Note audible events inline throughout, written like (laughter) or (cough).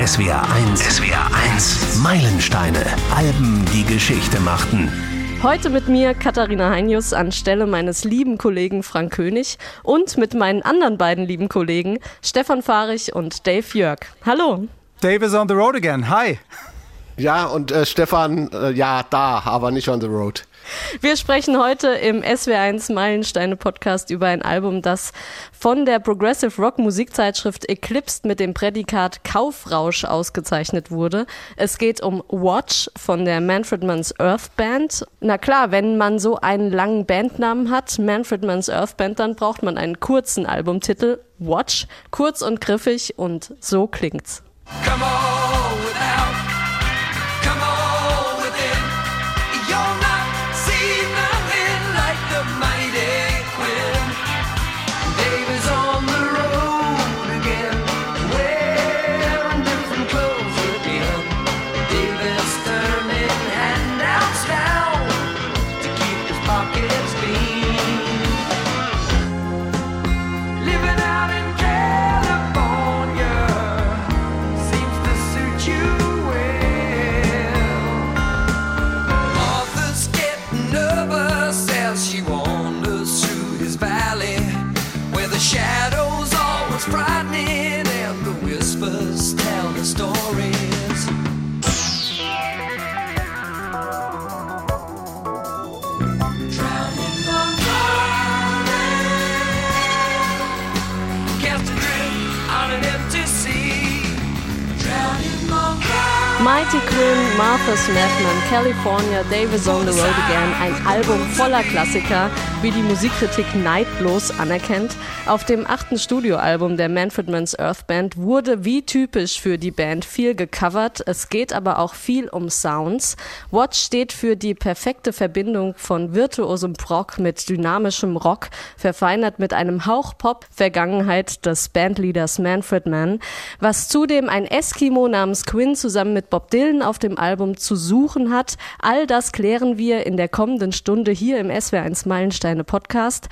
SWR 1. SWR 1. Meilensteine. Alben, die Geschichte machten. Heute mit mir Katharina Heinius anstelle meines lieben Kollegen Frank König und mit meinen anderen beiden lieben Kollegen Stefan Fahrich und Dave Jörg. Hallo. Dave is on the road again. Hi. Ja, und äh, Stefan, äh, ja, da, aber nicht on the road. Wir sprechen heute im SW1 Meilensteine Podcast über ein Album, das von der Progressive Rock Musikzeitschrift Eclipsed mit dem Prädikat Kaufrausch ausgezeichnet wurde. Es geht um Watch von der Manfred Mann's Earth Band. Na klar, wenn man so einen langen Bandnamen hat, Manfred Mann's Earth Band, dann braucht man einen kurzen Albumtitel, Watch, kurz und griffig und so klingt's. Come on Mighty Quinn, Martha's Madman, California, Davis on the Road Again, ein Album voller Klassiker, wie die Musikkritik neidlos anerkennt. Auf dem achten Studioalbum der Manfred Mann's Earth Band wurde wie typisch für die Band viel gecovert. Es geht aber auch viel um Sounds. Watch steht für die perfekte Verbindung von virtuosem Rock mit dynamischem Rock, verfeinert mit einem Hauch Pop Vergangenheit des Bandleaders Manfred Mann, was zudem ein Eskimo namens Quinn zusammen mit Bob Dylan auf dem Album zu suchen hat. All das klären wir in der kommenden Stunde hier im SWR1 Meilensteine Podcast.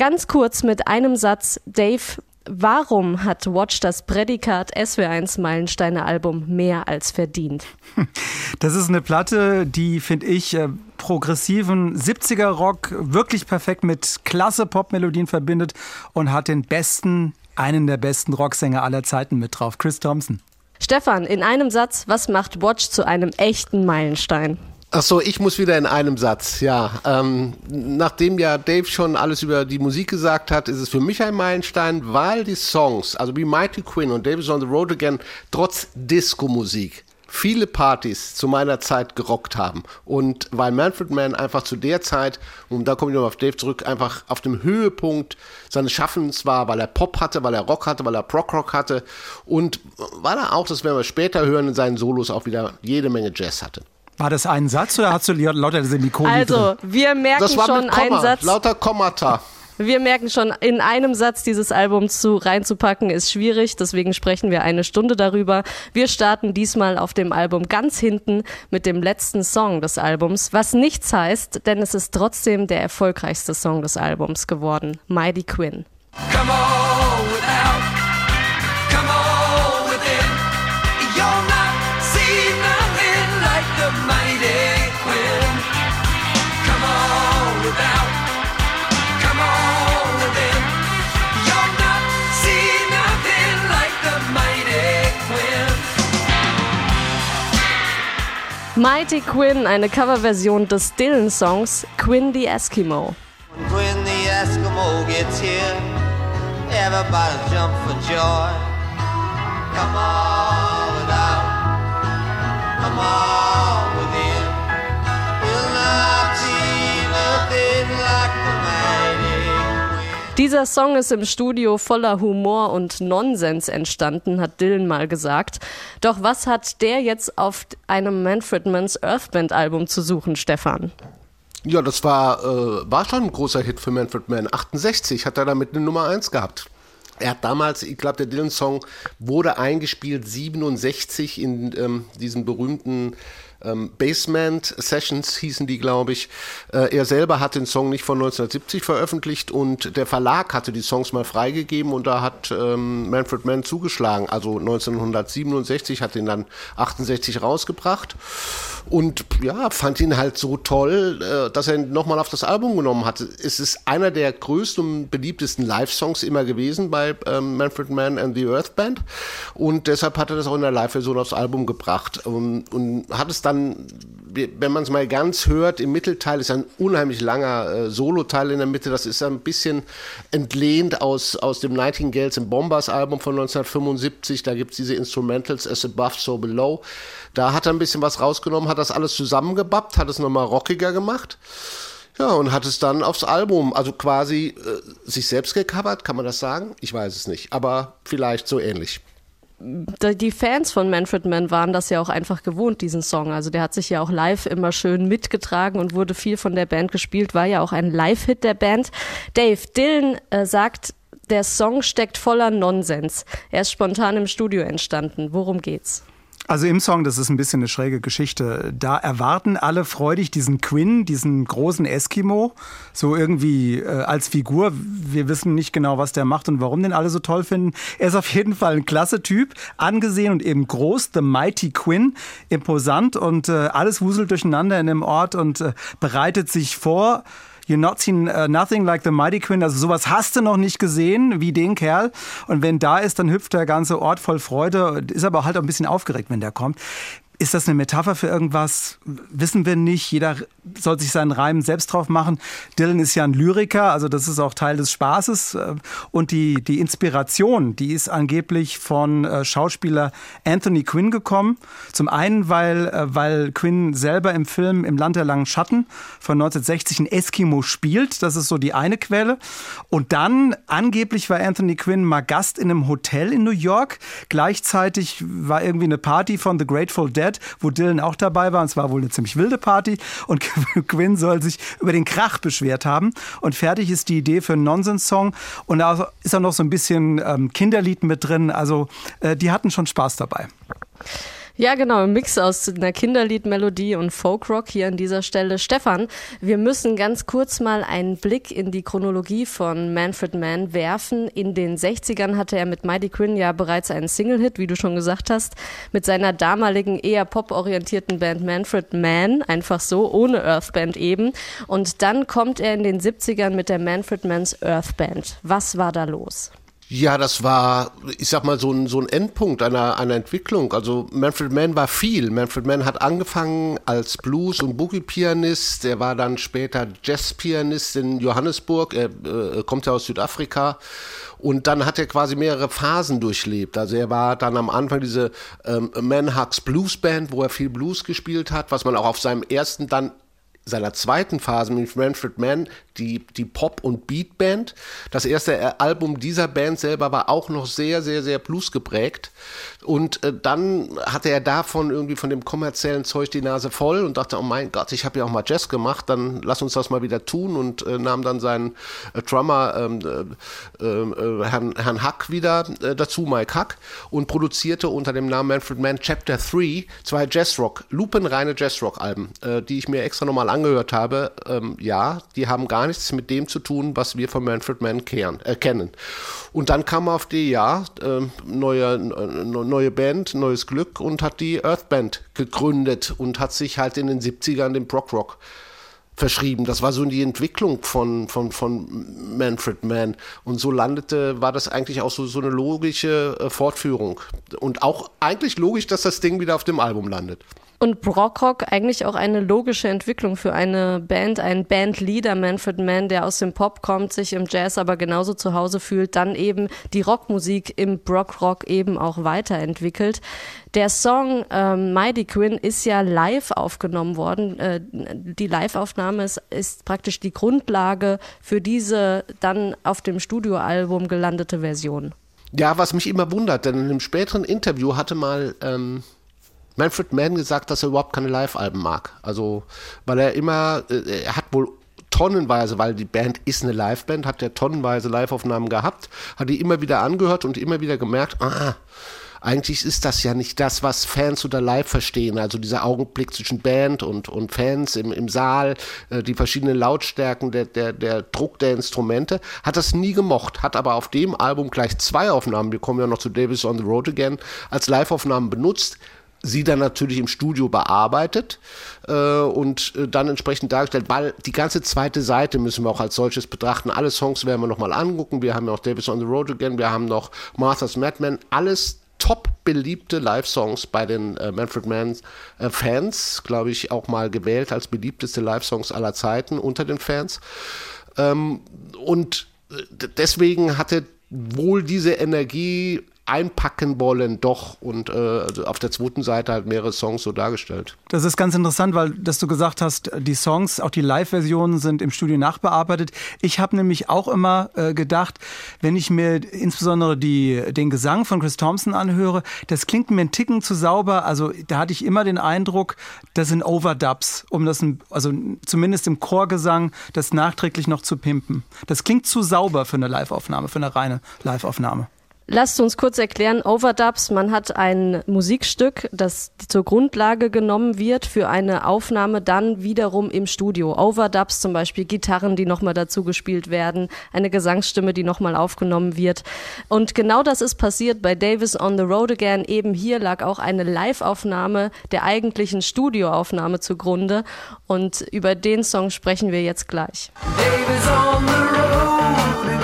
Ganz kurz mit einem Satz, Dave, Warum hat Watch das Prädikat SW1 Meilensteine Album mehr als verdient? Das ist eine Platte, die finde ich äh, progressiven 70er Rock wirklich perfekt mit klasse Popmelodien verbindet und hat den besten, einen der besten Rocksänger aller Zeiten mit drauf, Chris Thompson. Stefan, in einem Satz, was macht Watch zu einem echten Meilenstein? Ach so, ich muss wieder in einem Satz, ja. Ähm, nachdem ja Dave schon alles über die Musik gesagt hat, ist es für mich ein Meilenstein, weil die Songs, also wie Mighty Quinn und Davis on the Road Again, trotz Disco-Musik viele Partys zu meiner Zeit gerockt haben. Und weil Manfred Mann einfach zu der Zeit, und da komme ich nochmal auf Dave zurück, einfach auf dem Höhepunkt seines Schaffens war, weil er Pop hatte, weil er Rock hatte, weil er Prog-Rock hatte und weil er auch, das werden wir später hören, in seinen Solos auch wieder jede Menge Jazz hatte. War das ein Satz oder hast du lauter Semikolon Also, wir merken das war schon mit Komma, einen Satz. Lauter Kommata. Wir merken schon, in einem Satz dieses Album zu, reinzupacken ist schwierig, deswegen sprechen wir eine Stunde darüber. Wir starten diesmal auf dem Album ganz hinten mit dem letzten Song des Albums, was nichts heißt, denn es ist trotzdem der erfolgreichste Song des Albums geworden, Mighty Quinn. Come on without, Mighty Quinn, eine Coverversion des Dylan-Songs Quinn the Eskimo. When Quinn the Eskimo gets here, everybody jump for joy. Come on without, come on Dieser Song ist im Studio voller Humor und Nonsens entstanden, hat Dylan mal gesagt. Doch was hat der jetzt auf einem Manfred Mann's Earth Band Album zu suchen, Stefan? Ja, das war, äh, war schon ein großer Hit für Manfred Mann. 68 hat er damit eine Nummer 1 gehabt. Er hat damals, ich glaube, der Dylan-Song wurde eingespielt 67 in ähm, diesem berühmten ähm, Basement Sessions hießen die, glaube ich. Äh, er selber hat den Song nicht von 1970 veröffentlicht und der Verlag hatte die Songs mal freigegeben und da hat ähm, Manfred Mann zugeschlagen. Also 1967 hat ihn dann 68 rausgebracht und ja, fand ihn halt so toll, äh, dass er ihn nochmal auf das Album genommen hat. Es ist einer der größten und beliebtesten Live-Songs immer gewesen bei ähm, Manfred Mann and the Earth Band und deshalb hat er das auch in der Live-Version aufs Album gebracht und, und hat es dann wenn man es mal ganz hört, im Mittelteil ist ein unheimlich langer äh, Solo-Teil in der Mitte. Das ist ein bisschen entlehnt aus, aus dem Nightingales im Bombers-Album von 1975. Da gibt es diese Instrumentals As Above, So Below. Da hat er ein bisschen was rausgenommen, hat das alles zusammengebappt, hat es nochmal rockiger gemacht. Ja, und hat es dann aufs Album, also quasi äh, sich selbst gecovert, kann man das sagen? Ich weiß es nicht, aber vielleicht so ähnlich die Fans von Manfred Mann waren das ja auch einfach gewohnt, diesen Song. Also der hat sich ja auch live immer schön mitgetragen und wurde viel von der Band gespielt, war ja auch ein Live-Hit der Band. Dave Dylan äh, sagt, der Song steckt voller Nonsens. Er ist spontan im Studio entstanden. Worum geht's? Also im Song, das ist ein bisschen eine schräge Geschichte. Da erwarten alle freudig diesen Quinn, diesen großen Eskimo, so irgendwie äh, als Figur. Wir wissen nicht genau, was der macht und warum den alle so toll finden. Er ist auf jeden Fall ein klasse Typ, angesehen und eben groß, The Mighty Quinn, imposant und äh, alles wuselt durcheinander in dem Ort und äh, bereitet sich vor You're not seen uh, nothing like the Mighty Quinn. Also sowas hast du noch nicht gesehen wie den Kerl. Und wenn da ist, dann hüpft der ganze Ort voll Freude. Ist aber halt auch ein bisschen aufgeregt, wenn der kommt. Ist das eine Metapher für irgendwas? Wissen wir nicht. Jeder soll sich seinen Reim selbst drauf machen. Dylan ist ja ein Lyriker, also das ist auch Teil des Spaßes. Und die, die Inspiration, die ist angeblich von äh, Schauspieler Anthony Quinn gekommen. Zum einen, weil, äh, weil Quinn selber im Film Im Land der langen Schatten von 1960 ein Eskimo spielt. Das ist so die eine Quelle. Und dann, angeblich war Anthony Quinn mal Gast in einem Hotel in New York. Gleichzeitig war irgendwie eine Party von The Grateful Dead wo Dylan auch dabei war. Und es war wohl eine ziemlich wilde Party. Und (laughs) Quinn soll sich über den Krach beschwert haben. Und fertig ist die Idee für einen Nonsens-Song. Und da ist auch noch so ein bisschen ähm, Kinderlied mit drin. Also äh, die hatten schon Spaß dabei. Ja, genau, ein Mix aus einer Kinderliedmelodie und Folkrock hier an dieser Stelle. Stefan, wir müssen ganz kurz mal einen Blick in die Chronologie von Manfred Mann werfen. In den 60ern hatte er mit Mighty Quinn ja bereits einen Single-Hit, wie du schon gesagt hast, mit seiner damaligen eher pop-orientierten Band Manfred Mann, einfach so, ohne Earth Band eben. Und dann kommt er in den 70ern mit der Manfred Manns Earth Band. Was war da los? Ja, das war, ich sag mal, so ein, so ein Endpunkt einer, einer Entwicklung. Also Manfred Mann war viel. Manfred Mann hat angefangen als Blues- und Boogie-Pianist. Er war dann später Jazz-Pianist in Johannesburg. Er äh, kommt ja aus Südafrika. Und dann hat er quasi mehrere Phasen durchlebt. Also er war dann am Anfang diese ähm, Manhugs Blues Band, wo er viel Blues gespielt hat, was man auch auf seinem ersten dann seiner zweiten Phase mit Manfred Mann die, die Pop- und Beat-Band. Das erste Album dieser Band selber war auch noch sehr, sehr, sehr Blues geprägt. Und äh, dann hatte er davon irgendwie von dem kommerziellen Zeug die Nase voll und dachte, oh mein Gott, ich habe ja auch mal Jazz gemacht, dann lass uns das mal wieder tun und äh, nahm dann seinen äh, Drummer ähm, äh, äh, Herrn, Herrn Hack wieder äh, dazu, Mike Hack, und produzierte unter dem Namen Manfred Mann Chapter 3 zwei Jazzrock, lupenreine Jazzrock-Alben, die ich mir extra nochmal angehört habe. Ähm, ja, die haben gar nichts mit dem zu tun, was wir von Manfred Mann kehren, kennen. Und dann kam auf die, ja, neue, neue neue Band, neues Glück und hat die Earth Band gegründet und hat sich halt in den 70ern dem Brock Rock verschrieben. Das war so die Entwicklung von, von, von Manfred Mann. Und so landete, war das eigentlich auch so, so eine logische äh, Fortführung. Und auch eigentlich logisch, dass das Ding wieder auf dem Album landet. Und Brockrock eigentlich auch eine logische Entwicklung für eine Band, ein Bandleader Manfred Mann, der aus dem Pop kommt, sich im Jazz aber genauso zu Hause fühlt, dann eben die Rockmusik im Brockrock eben auch weiterentwickelt. Der Song ähm, Mighty Quinn ist ja live aufgenommen worden. Äh, die Live-Aufnahme ist, ist praktisch die Grundlage für diese dann auf dem Studioalbum gelandete Version. Ja, was mich immer wundert, denn in einem späteren Interview hatte mal ähm, Manfred Mann gesagt, dass er überhaupt keine Live-Alben mag. Also, weil er immer, äh, er hat wohl tonnenweise, weil die Band ist eine Live-Band, hat er tonnenweise Live-Aufnahmen gehabt, hat die immer wieder angehört und immer wieder gemerkt, ah, eigentlich ist das ja nicht das, was Fans unter Live verstehen. Also dieser Augenblick zwischen Band und, und Fans im, im Saal, äh, die verschiedenen Lautstärken, der, der, der Druck der Instrumente, hat das nie gemocht, hat aber auf dem Album gleich zwei Aufnahmen, wir kommen ja noch zu Davis on the Road Again, als Live-Aufnahmen benutzt sie dann natürlich im Studio bearbeitet äh, und äh, dann entsprechend dargestellt, weil die ganze zweite Seite müssen wir auch als solches betrachten. Alle Songs werden wir nochmal angucken. Wir haben ja auch Davis on the Road Again, wir haben noch Martha's Madman, alles top beliebte Live-Songs bei den äh, Manfred Mann äh, Fans, glaube ich, auch mal gewählt als beliebteste Live-Songs aller Zeiten unter den Fans. Ähm, und äh, deswegen hatte wohl diese Energie einpacken wollen, doch. Und äh, auf der zweiten Seite halt mehrere Songs so dargestellt. Das ist ganz interessant, weil dass du gesagt hast, die Songs, auch die Live-Versionen sind im Studio nachbearbeitet. Ich habe nämlich auch immer äh, gedacht, wenn ich mir insbesondere die, den Gesang von Chris Thompson anhöre, das klingt mir ein Ticken zu sauber. Also da hatte ich immer den Eindruck, das sind Overdubs, um das, also zumindest im Chorgesang, das nachträglich noch zu pimpen. Das klingt zu sauber für eine Live-Aufnahme, für eine reine Live-Aufnahme. Lasst uns kurz erklären, Overdubs, man hat ein Musikstück, das zur Grundlage genommen wird für eine Aufnahme dann wiederum im Studio. Overdubs zum Beispiel Gitarren, die nochmal dazu gespielt werden, eine Gesangsstimme, die nochmal aufgenommen wird. Und genau das ist passiert bei Davis on the Road Again. Eben hier lag auch eine Live-Aufnahme der eigentlichen Studioaufnahme zugrunde. Und über den Song sprechen wir jetzt gleich. Davis on the road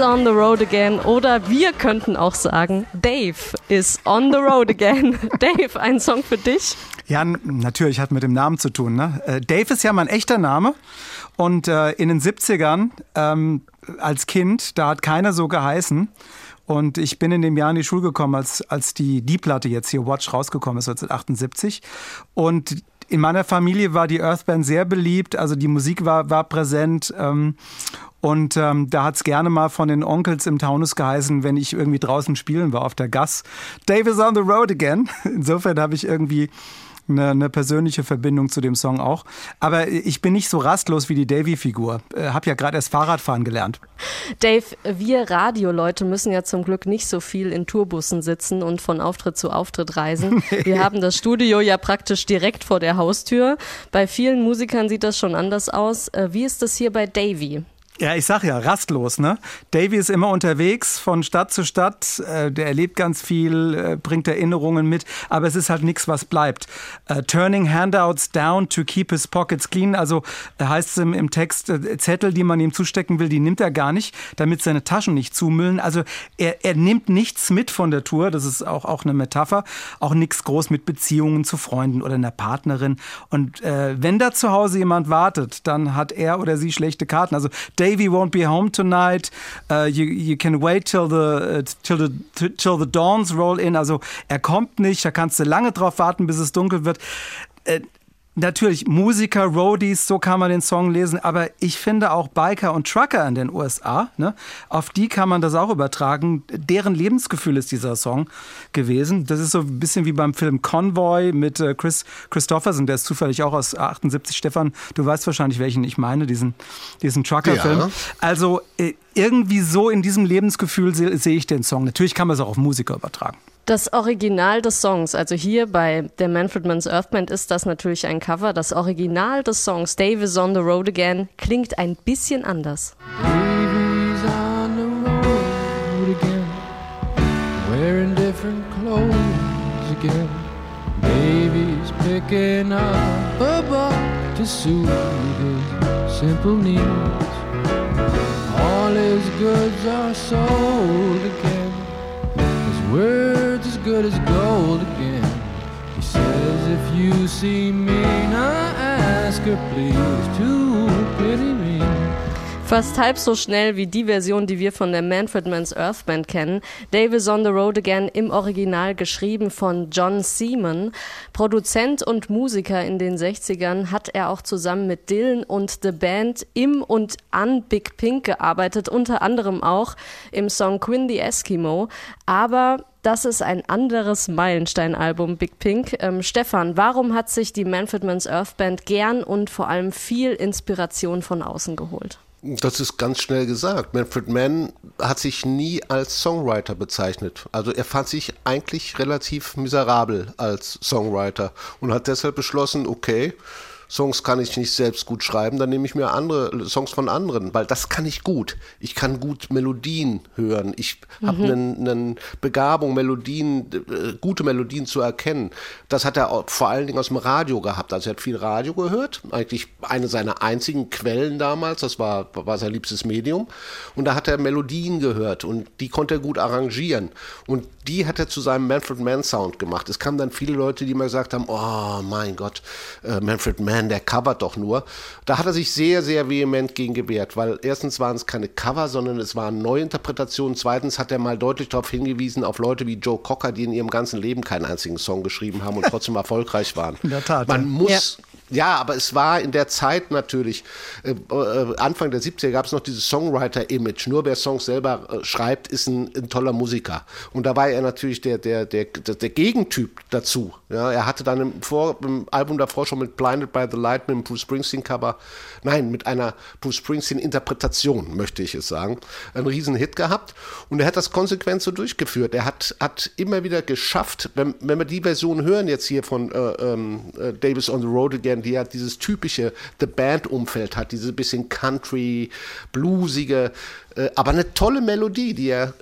on the road again. Oder wir könnten auch sagen, Dave is on the road again. (laughs) Dave, ein Song für dich? Ja, natürlich hat mit dem Namen zu tun. Ne? Äh, Dave ist ja mein echter Name. Und äh, in den 70ern ähm, als Kind, da hat keiner so geheißen. Und ich bin in dem Jahr in die Schule gekommen, als, als die, die Platte jetzt hier, Watch, rausgekommen ist, 1978. Und in meiner Familie war die Earthband sehr beliebt, also die Musik war, war präsent. Ähm, und ähm, da hat's gerne mal von den Onkels im Taunus geheißen, wenn ich irgendwie draußen spielen war auf der Gas. Dave is on the road again. (laughs) Insofern habe ich irgendwie eine, eine, persönliche Verbindung zu dem Song auch. Aber ich bin nicht so rastlos wie die Davy-Figur. Äh, hab ja gerade erst Fahrradfahren gelernt. Dave, wir Radioleute müssen ja zum Glück nicht so viel in Tourbussen sitzen und von Auftritt zu Auftritt reisen. (laughs) Wir haben das Studio ja praktisch direkt vor der Haustür. Bei vielen Musikern sieht das schon anders aus. Äh, wie ist das hier bei Davy? Ja, ich sag ja, rastlos, ne? Davy ist immer unterwegs von Stadt zu Stadt, äh, der erlebt ganz viel, äh, bringt Erinnerungen mit, aber es ist halt nichts, was bleibt. Uh, turning handouts down to keep his pockets clean, also äh, heißt es im, Text, äh, Zettel, die man ihm zustecken will, die nimmt er gar nicht, damit seine Taschen nicht zumüllen. Also er, er nimmt nichts mit von der Tour, das ist auch, auch eine Metapher, auch nichts groß mit Beziehungen zu Freunden oder einer Partnerin. Und äh, wenn da zu Hause jemand wartet, dann hat er oder sie schlechte Karten. Also Davy Davy won't be home tonight. Uh, you, you can wait till the, uh, till, the, till the dawns roll in. Also er kommt nicht, da kannst du lange drauf warten, bis es dunkel wird. Natürlich Musiker, Roadies, so kann man den Song lesen, aber ich finde auch Biker und Trucker in den USA, ne, auf die kann man das auch übertragen. Deren Lebensgefühl ist dieser Song gewesen. Das ist so ein bisschen wie beim Film Convoy mit äh, Chris Christopherson, der ist zufällig auch aus 78. Stefan, du weißt wahrscheinlich, welchen ich meine, diesen, diesen Trucker-Film. Ja. Also äh, irgendwie so in diesem Lebensgefühl sehe seh ich den Song. Natürlich kann man es auch auf Musiker übertragen. Das Original des Songs, also hier bei der Manfred Mann's Earth Band ist das natürlich ein Cover. Das Original des Songs Dave is on the road again klingt ein bisschen anders. Davy's on the road again, wearing different clothes again. Davy's picking up a buck to soothe his simple needs. All his goods are sold again. His words good as gold again. He says, if you see me, now ask her please to pity me. Fast halb so schnell wie die Version, die wir von der Manfred Mann's Earth Band kennen. Davis on the Road Again im Original geschrieben von John Seaman. Produzent und Musiker in den 60ern hat er auch zusammen mit Dylan und The Band im und an Big Pink gearbeitet, unter anderem auch im Song Quinn the Eskimo. Aber das ist ein anderes Meilenstein-Album, Big Pink. Ähm, Stefan, warum hat sich die Manfred Mann's Earth Band gern und vor allem viel Inspiration von außen geholt? Das ist ganz schnell gesagt. Manfred Mann hat sich nie als Songwriter bezeichnet. Also er fand sich eigentlich relativ miserabel als Songwriter und hat deshalb beschlossen, okay, Songs kann ich nicht selbst gut schreiben, dann nehme ich mir andere Songs von anderen, weil das kann ich gut. Ich kann gut Melodien hören. Ich mhm. habe eine Begabung, Melodien, äh, gute Melodien zu erkennen. Das hat er vor allen Dingen aus dem Radio gehabt. Also er hat viel Radio gehört, eigentlich eine seiner einzigen Quellen damals. Das war, war sein liebstes Medium. Und da hat er Melodien gehört und die konnte er gut arrangieren. Und die hat er zu seinem Manfred Mann Sound gemacht. Es kamen dann viele Leute, die mal gesagt haben, oh mein Gott, äh, Manfred Mann man, der covert doch nur. Da hat er sich sehr, sehr vehement gegen gewehrt, weil erstens waren es keine Cover, sondern es waren Neuinterpretationen. Zweitens hat er mal deutlich darauf hingewiesen, auf Leute wie Joe Cocker, die in ihrem ganzen Leben keinen einzigen Song geschrieben haben und trotzdem (laughs) erfolgreich waren. In der Tat. Man muss, ja. Ja, aber es war in der Zeit natürlich, äh, äh Anfang der 70er gab es noch dieses Songwriter-Image. Nur wer Songs selber äh, schreibt, ist ein, ein, toller Musiker. Und da war er natürlich der, der, der, der Gegentyp dazu. Ja, er hatte dann im, Vor, im Album davor schon mit Blinded by the Light mit dem Bruce Springsteen-Cover, nein, mit einer Bruce Springsteen-Interpretation, möchte ich es sagen, einen riesen Hit gehabt. Und er hat das konsequent so durchgeführt. Er hat, hat immer wieder geschafft, wenn, wenn wir die Version hören jetzt hier von äh, ähm, äh, Davis on the Road Again, Band, die ja dieses typische The Band-Umfeld hat, diese bisschen Country, bluesige, äh, aber eine tolle Melodie, die er,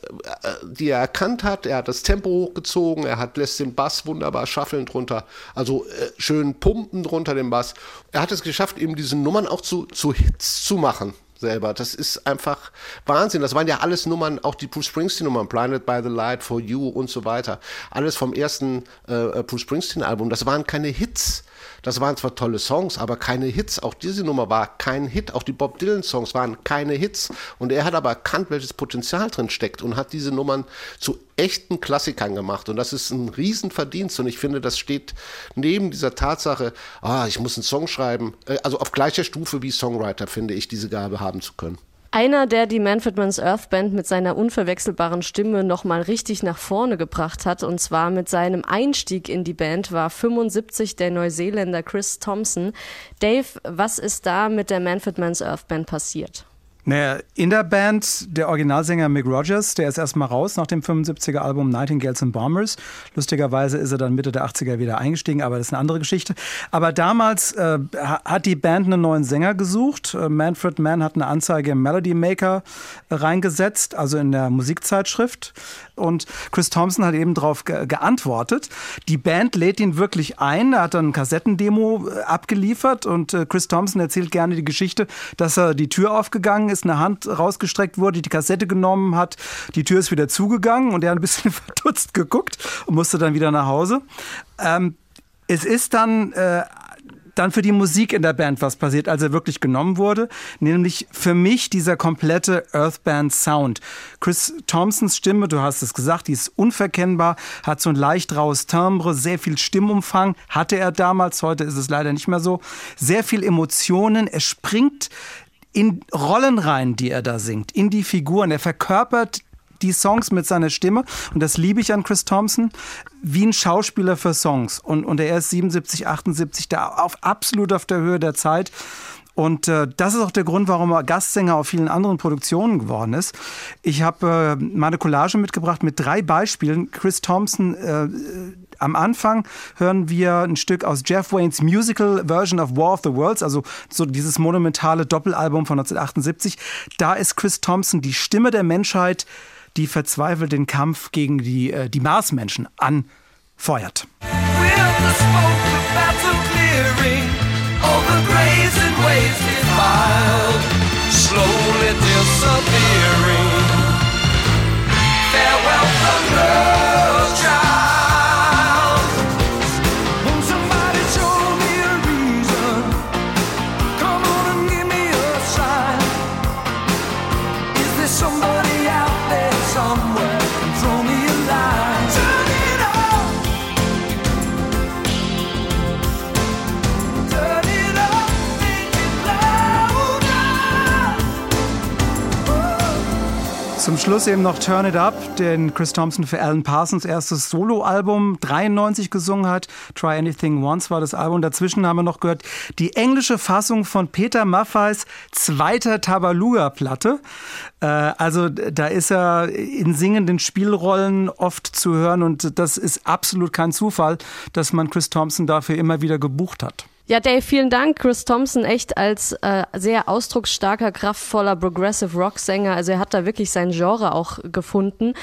äh, die er erkannt hat. Er hat das Tempo hochgezogen, er hat, lässt den Bass wunderbar schaffeln drunter, also äh, schön pumpen drunter den Bass. Er hat es geschafft, eben diese Nummern auch zu, zu Hits zu machen selber. Das ist einfach Wahnsinn. Das waren ja alles Nummern, auch die Bruce Springsteen-Nummern, Blinded by the Light, For You und so weiter. Alles vom ersten äh, Bruce Springsteen-Album. Das waren keine Hits. Das waren zwar tolle Songs, aber keine Hits. Auch diese Nummer war kein Hit. Auch die Bob Dylan-Songs waren keine Hits. Und er hat aber erkannt, welches Potenzial drin steckt und hat diese Nummern zu echten Klassikern gemacht. Und das ist ein Riesenverdienst. Und ich finde, das steht neben dieser Tatsache, ah, ich muss einen Song schreiben, äh, also auf gleicher Stufe wie Songwriter, finde ich, diese Gabe haben zu können. Einer, der die Manfred Mann's Earth Band mit seiner unverwechselbaren Stimme nochmal richtig nach vorne gebracht hat, und zwar mit seinem Einstieg in die Band, war 75 der Neuseeländer Chris Thompson. Dave, was ist da mit der Manfred Mann's Earth Band passiert? Naja, in der Band der Originalsänger Mick Rogers, der ist erstmal raus nach dem 75er Album Nightingales and Bombers. Lustigerweise ist er dann Mitte der 80er wieder eingestiegen, aber das ist eine andere Geschichte. Aber damals äh, hat die Band einen neuen Sänger gesucht. Äh, Manfred Mann hat eine Anzeige im Melody Maker äh, reingesetzt, also in der Musikzeitschrift. Und Chris Thompson hat eben darauf ge geantwortet. Die Band lädt ihn wirklich ein. Er hat dann ein Kassettendemo äh, abgeliefert und Chris Thompson erzählt gerne die Geschichte, dass er die Tür aufgegangen ist ist, eine Hand rausgestreckt wurde, die Kassette genommen hat, die Tür ist wieder zugegangen und er hat ein bisschen (laughs) verdutzt geguckt und musste dann wieder nach Hause. Ähm, es ist dann äh, dann für die Musik in der Band was passiert, als er wirklich genommen wurde, nämlich für mich dieser komplette Earthband Sound. Chris Thompsons Stimme, du hast es gesagt, die ist unverkennbar, hat so ein leicht raues Timbre, sehr viel Stimmumfang hatte er damals, heute ist es leider nicht mehr so, sehr viel Emotionen, er springt in Rollen rein, die er da singt, in die Figuren. Er verkörpert die Songs mit seiner Stimme und das liebe ich an Chris Thompson, wie ein Schauspieler für Songs. Und, und er ist 77, 78, da auf, absolut auf der Höhe der Zeit. Und äh, das ist auch der Grund, warum er Gastsänger auf vielen anderen Produktionen geworden ist. Ich habe äh, meine Collage mitgebracht mit drei Beispielen. Chris Thompson äh, am Anfang hören wir ein Stück aus Jeff Waynes Musical Version of War of the Worlds, also so dieses monumentale Doppelalbum von 1978. Da ist Chris Thompson die Stimme der Menschheit, die verzweifelt den Kampf gegen die, äh, die Marsmenschen anfeuert. over graves and ways defiled, slowly disappearing. Schluss eben noch Turn It Up, den Chris Thompson für Alan Parsons erstes Soloalbum 93 gesungen hat. Try Anything Once war das Album. Dazwischen haben wir noch gehört die englische Fassung von Peter Maffeis zweiter Tabaluga-Platte. Äh, also da ist er in singenden Spielrollen oft zu hören und das ist absolut kein Zufall, dass man Chris Thompson dafür immer wieder gebucht hat. Ja, Dave, vielen Dank. Chris Thompson echt als äh, sehr ausdrucksstarker, kraftvoller Progressive Rock Sänger. Also er hat da wirklich sein Genre auch gefunden.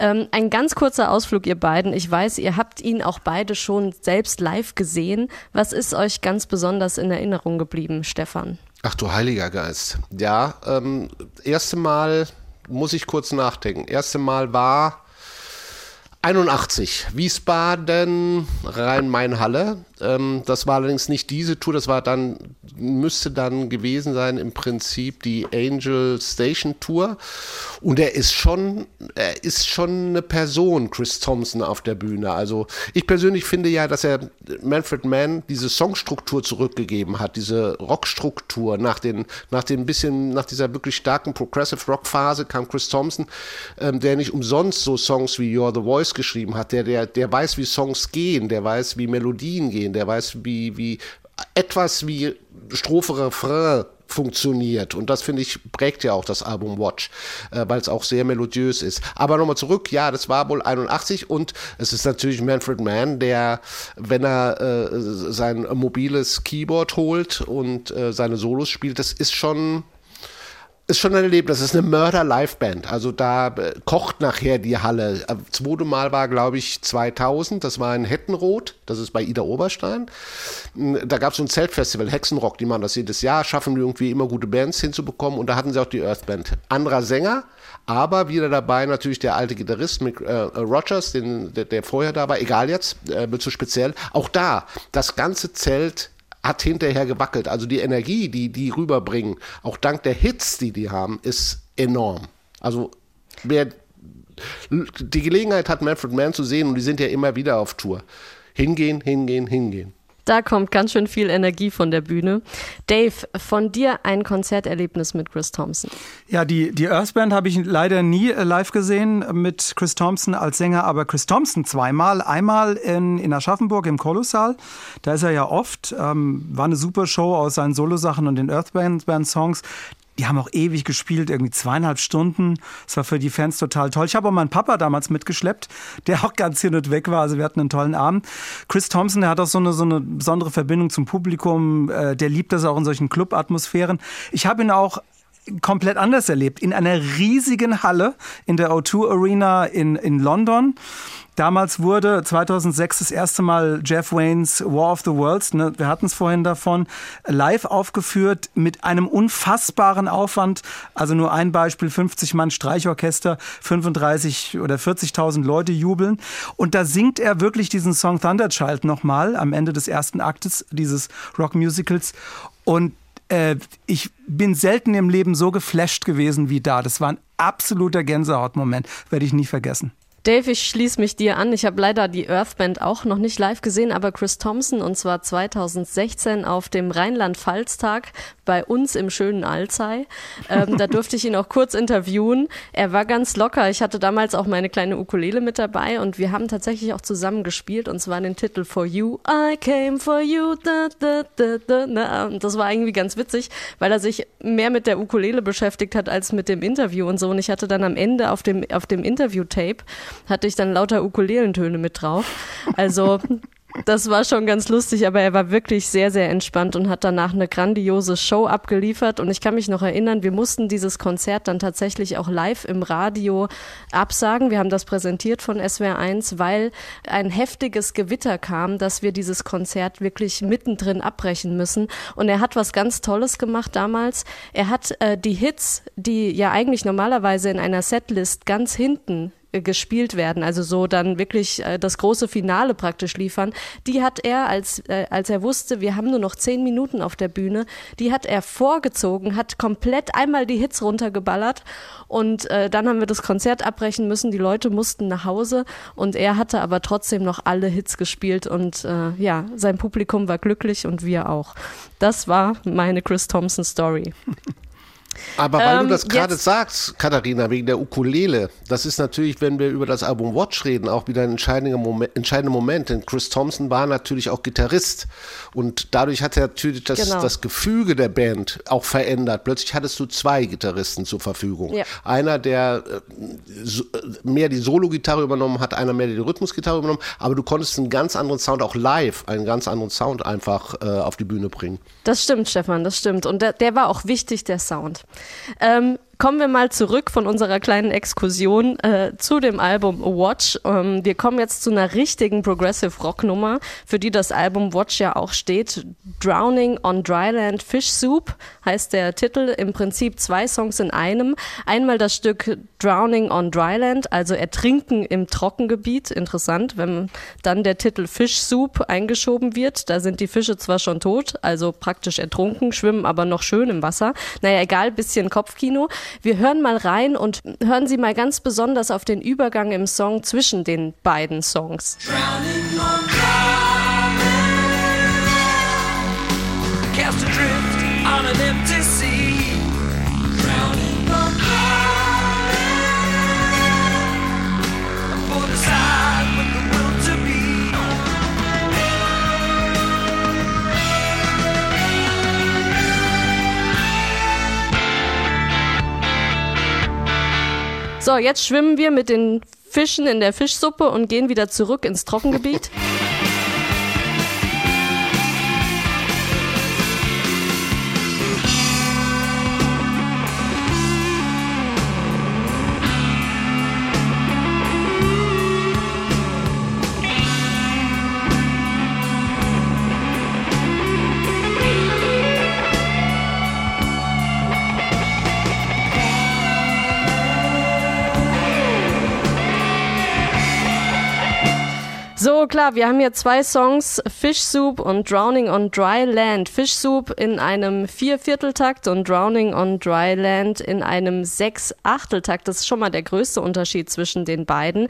Ähm, ein ganz kurzer Ausflug, ihr beiden. Ich weiß, ihr habt ihn auch beide schon selbst live gesehen. Was ist euch ganz besonders in Erinnerung geblieben, Stefan? Ach du heiliger Geist. Ja, ähm, erste Mal muss ich kurz nachdenken. Erste Mal war 81, Wiesbaden, Rhein-Main-Halle. Ähm, das war allerdings nicht diese Tour, das war dann, müsste dann gewesen sein im Prinzip die Angel Station Tour. Und er ist schon, er ist schon eine Person, Chris Thompson auf der Bühne. Also ich persönlich finde ja, dass er Manfred Mann diese Songstruktur zurückgegeben hat, diese Rockstruktur. Nach den, nach dem bisschen, nach dieser wirklich starken Progressive Rock Phase kam Chris Thompson, ähm, der nicht umsonst so Songs wie You're the Voice geschrieben hat, der, der, der weiß, wie Songs gehen, der weiß, wie Melodien gehen, der weiß, wie, wie etwas wie Strophe, Refrain funktioniert. Und das finde ich prägt ja auch das Album Watch, äh, weil es auch sehr melodiös ist. Aber nochmal zurück, ja, das war wohl 81 und es ist natürlich Manfred Mann, der, wenn er äh, sein mobiles Keyboard holt und äh, seine Solos spielt, das ist schon ist schon ein Erlebnis. Das ist eine Mörder-Live-Band. Also da äh, kocht nachher die Halle. Das äh, zweite Mal war, glaube ich, 2000. Das war in Hettenroth. Das ist bei Ida Oberstein. Hm, da gab es so ein Zeltfestival, Hexenrock. Die machen das jedes Jahr, schaffen irgendwie immer gute Bands hinzubekommen. Und da hatten sie auch die Earth Band. Anderer Sänger, aber wieder dabei natürlich der alte Gitarrist Mick äh, Rogers, den, der, der, vorher da war. Egal jetzt, äh, zu speziell. Auch da, das ganze Zelt hat hinterher gewackelt. Also die Energie, die die rüberbringen, auch dank der Hits, die die haben, ist enorm. Also wer die Gelegenheit hat, Manfred Mann zu sehen, und die sind ja immer wieder auf Tour, hingehen, hingehen, hingehen. Da kommt ganz schön viel Energie von der Bühne. Dave, von dir ein Konzerterlebnis mit Chris Thompson. Ja, die, die Earth Band habe ich leider nie äh, live gesehen mit Chris Thompson als Sänger, aber Chris Thompson zweimal. Einmal in, in Aschaffenburg im Kolossal. Da ist er ja oft. Ähm, war eine super Show aus seinen Solosachen und den Earth Band Songs. Die haben auch ewig gespielt, irgendwie zweieinhalb Stunden. Das war für die Fans total toll. Ich habe auch meinen Papa damals mitgeschleppt, der auch ganz hin und weg war. Also wir hatten einen tollen Abend. Chris Thompson, der hat auch so eine, so eine besondere Verbindung zum Publikum. Äh, der liebt das auch in solchen Club-Atmosphären. Ich habe ihn auch komplett anders erlebt. In einer riesigen Halle in der O2 Arena in, in London. Damals wurde 2006 das erste Mal Jeff Waynes War of the Worlds, ne, wir hatten es vorhin davon, live aufgeführt mit einem unfassbaren Aufwand. Also nur ein Beispiel, 50 Mann Streichorchester, 35 oder 40.000 Leute jubeln. Und da singt er wirklich diesen Song Thunderchild nochmal am Ende des ersten Aktes dieses Rockmusicals. Und äh, ich bin selten im Leben so geflasht gewesen wie da. Das war ein absoluter Gänsehautmoment, werde ich nie vergessen. Dave, ich schließe mich dir an. Ich habe leider die Earthband auch noch nicht live gesehen, aber Chris Thompson und zwar 2016 auf dem Rheinland-Pfalz-Tag bei uns im schönen Alzey. Ähm, da durfte ich ihn auch kurz interviewen. Er war ganz locker. Ich hatte damals auch meine kleine Ukulele mit dabei und wir haben tatsächlich auch zusammen gespielt und zwar den Titel For You. I came for you. Da, da, da, da. Und das war irgendwie ganz witzig, weil er sich mehr mit der Ukulele beschäftigt hat als mit dem Interview und so. Und ich hatte dann am Ende auf dem, auf dem Interview-Tape hatte ich dann lauter Ukulelentöne mit drauf. Also das war schon ganz lustig, aber er war wirklich sehr, sehr entspannt und hat danach eine grandiose Show abgeliefert. Und ich kann mich noch erinnern, wir mussten dieses Konzert dann tatsächlich auch live im Radio absagen. Wir haben das präsentiert von SWR1, weil ein heftiges Gewitter kam, dass wir dieses Konzert wirklich mittendrin abbrechen müssen. Und er hat was ganz Tolles gemacht damals. Er hat äh, die Hits, die ja eigentlich normalerweise in einer Setlist ganz hinten gespielt werden, also so dann wirklich äh, das große Finale praktisch liefern, die hat er, als, äh, als er wusste, wir haben nur noch zehn Minuten auf der Bühne, die hat er vorgezogen, hat komplett einmal die Hits runtergeballert und äh, dann haben wir das Konzert abbrechen müssen, die Leute mussten nach Hause und er hatte aber trotzdem noch alle Hits gespielt und äh, ja, sein Publikum war glücklich und wir auch. Das war meine Chris Thompson Story. (laughs) Aber weil Ähm, du das gerade sagst, Katharina, wegen der Ukulele, das ist natürlich, wenn wir über das Album Watch reden, auch wieder ein entscheidender Moment, entscheidender Moment. Denn Chris Thompson war natürlich auch Gitarrist. Und dadurch hat er natürlich das, Genau. das Gefüge der Band auch verändert. Plötzlich hattest du zwei Gitarristen zur Verfügung. Ja. Einer, der äh, äh, mehr die Solo-Gitarre übernommen hat, einer mehr die Rhythmusgitarre übernommen. Aber du konntest einen ganz anderen Sound, auch live, einen ganz anderen Sound einfach äh, auf die Bühne bringen. Das stimmt, Stefan, das stimmt. Und der, der war auch wichtig, der Sound. Ähm, kommen wir mal zurück von unserer kleinen Exkursion äh, zu dem Album Watch. Ähm, wir kommen jetzt zu einer richtigen Progressive Rock Nummer, für die das Album Watch ja auch steht. Drowning on Dryland Fish Soup heißt der Titel. Im Prinzip zwei Songs in einem. Einmal das Stück Drowning on Dryland, also Ertrinken im Trockengebiet. Interessant, wenn dann der Titel Fish Soup eingeschoben wird. Da sind die Fische zwar schon tot, also praktisch ertrunken, schwimmen aber noch schön im Wasser. Naja, egal, bisschen Kopfkino. Wir hören mal rein und hören Sie mal ganz besonders auf den Übergang im Song zwischen den beiden Songs. drowning on So, jetzt schwimmen wir mit den Fischen in der Fischsuppe und gehen wieder zurück ins Trockengebiet. Klar, wir haben hier zwei Songs, Fish Soup und Drowning on Dry Land. Fish Soup in einem Viervierteltakt und Drowning on Dry Land in einem Sechsachteltakt. Das ist schon mal der größte Unterschied zwischen den beiden.